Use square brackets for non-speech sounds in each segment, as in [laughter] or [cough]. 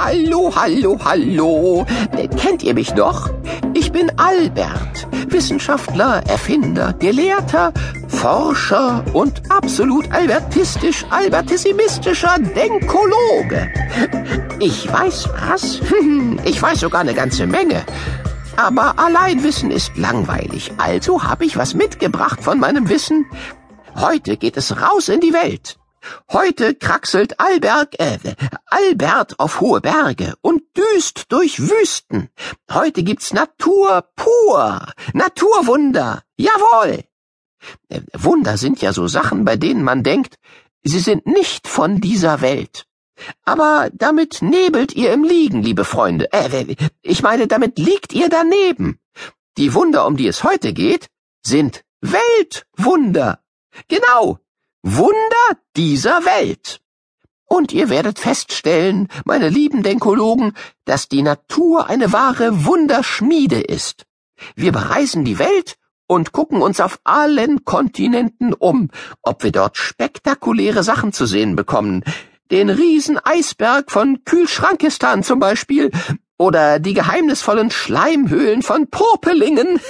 Hallo, hallo, hallo. Äh, Kennt ihr mich noch? Ich bin Albert, Wissenschaftler, Erfinder, Gelehrter, Forscher und absolut albertistisch, albertissimistischer Denkologe. Ich weiß was? [laughs] Ich weiß sogar eine ganze Menge. Aber Alleinwissen ist langweilig, also habe ich was mitgebracht von meinem Wissen. Heute geht es raus in die Welt. Heute kraxelt Alberg, äh, Albert auf hohe Berge und düst durch Wüsten. Heute gibt's Natur pur, Naturwunder, jawohl. Äh, Wunder sind ja so Sachen, bei denen man denkt, sie sind nicht von dieser Welt. Aber damit nebelt ihr im Liegen, liebe Freunde. Äh, ich meine, damit liegt ihr daneben. Die Wunder, um die es heute geht, sind Weltwunder. Genau, Wunder dieser Welt. Und ihr werdet feststellen, meine lieben Denkologen, dass die Natur eine wahre Wunderschmiede ist. Wir bereisen die Welt und gucken uns auf allen Kontinenten um, ob wir dort spektakuläre Sachen zu sehen bekommen. Den Rieseneisberg von Kühlschrankistan zum Beispiel oder die geheimnisvollen Schleimhöhlen von Popelingen.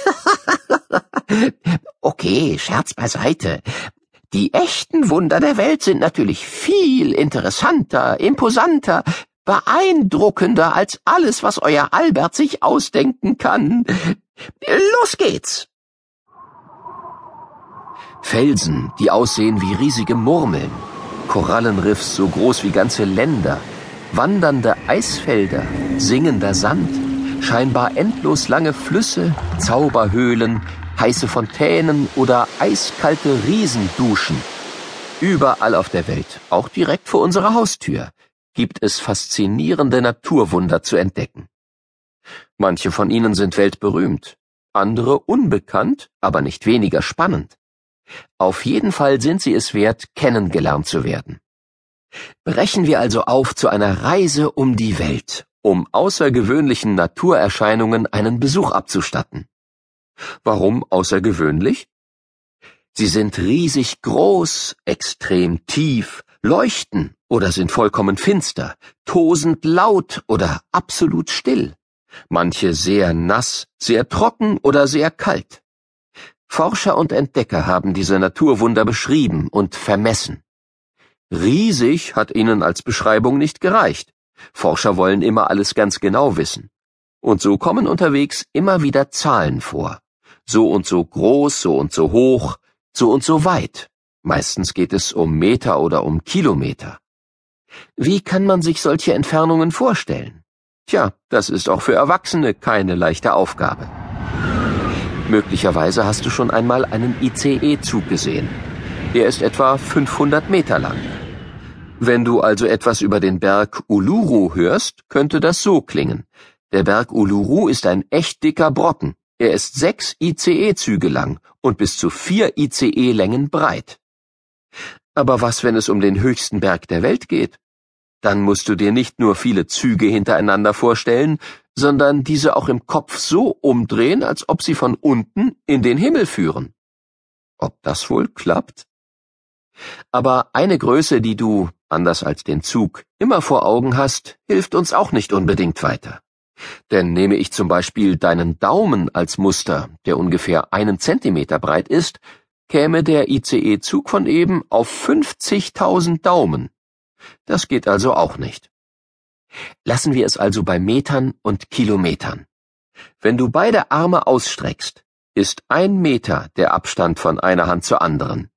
[laughs] okay, Scherz beiseite. Die echten Wunder der Welt sind natürlich viel interessanter, imposanter, beeindruckender als alles, was euer Albert sich ausdenken kann. Los geht's! Felsen, die aussehen wie riesige Murmeln, Korallenriffs so groß wie ganze Länder, wandernde Eisfelder, singender Sand, scheinbar endlos lange Flüsse, Zauberhöhlen, heiße Fontänen oder eiskalte Riesenduschen. Überall auf der Welt, auch direkt vor unserer Haustür, gibt es faszinierende Naturwunder zu entdecken. Manche von ihnen sind weltberühmt, andere unbekannt, aber nicht weniger spannend. Auf jeden Fall sind sie es wert, kennengelernt zu werden. Brechen wir also auf zu einer Reise um die Welt, um außergewöhnlichen Naturerscheinungen einen Besuch abzustatten. Warum außergewöhnlich? Sie sind riesig groß, extrem tief, leuchten oder sind vollkommen finster, tosend laut oder absolut still, manche sehr nass, sehr trocken oder sehr kalt. Forscher und Entdecker haben diese Naturwunder beschrieben und vermessen. Riesig hat ihnen als Beschreibung nicht gereicht. Forscher wollen immer alles ganz genau wissen. Und so kommen unterwegs immer wieder Zahlen vor. So und so groß, so und so hoch, so und so weit. Meistens geht es um Meter oder um Kilometer. Wie kann man sich solche Entfernungen vorstellen? Tja, das ist auch für Erwachsene keine leichte Aufgabe. Möglicherweise hast du schon einmal einen ICE-Zug gesehen. Er ist etwa 500 Meter lang. Wenn du also etwas über den Berg Uluru hörst, könnte das so klingen. Der Berg Uluru ist ein echt dicker Brocken. Er ist sechs ICE-Züge lang und bis zu vier ICE-Längen breit. Aber was, wenn es um den höchsten Berg der Welt geht? Dann musst du dir nicht nur viele Züge hintereinander vorstellen, sondern diese auch im Kopf so umdrehen, als ob sie von unten in den Himmel führen. Ob das wohl klappt? Aber eine Größe, die du, anders als den Zug, immer vor Augen hast, hilft uns auch nicht unbedingt weiter. Denn nehme ich zum Beispiel deinen Daumen als Muster, der ungefähr einen Zentimeter breit ist, käme der ICE-Zug von eben auf 50.000 Daumen. Das geht also auch nicht. Lassen wir es also bei Metern und Kilometern. Wenn du beide Arme ausstreckst, ist ein Meter der Abstand von einer Hand zur anderen.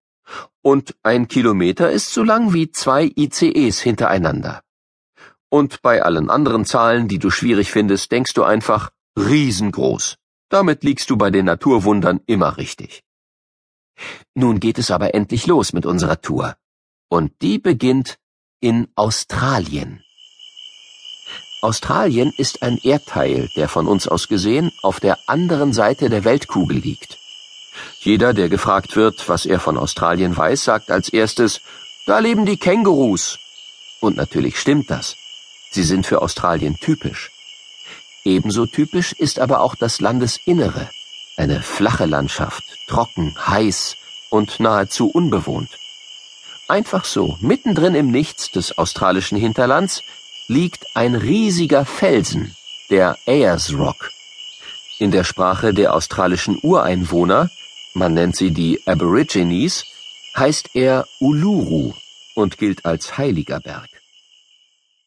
Und ein Kilometer ist so lang wie zwei ICEs hintereinander. Und bei allen anderen Zahlen, die du schwierig findest, denkst du einfach riesengroß. Damit liegst du bei den Naturwundern immer richtig. Nun geht es aber endlich los mit unserer Tour. Und die beginnt in Australien. Australien ist ein Erdteil, der von uns aus gesehen auf der anderen Seite der Weltkugel liegt. Jeder, der gefragt wird, was er von Australien weiß, sagt als erstes, da leben die Kängurus. Und natürlich stimmt das. Sie sind für Australien typisch. Ebenso typisch ist aber auch das Landesinnere. Eine flache Landschaft, trocken, heiß und nahezu unbewohnt. Einfach so, mittendrin im Nichts des australischen Hinterlands, liegt ein riesiger Felsen, der Ayers Rock. In der Sprache der australischen Ureinwohner, man nennt sie die Aborigines, heißt er Uluru und gilt als heiliger Berg.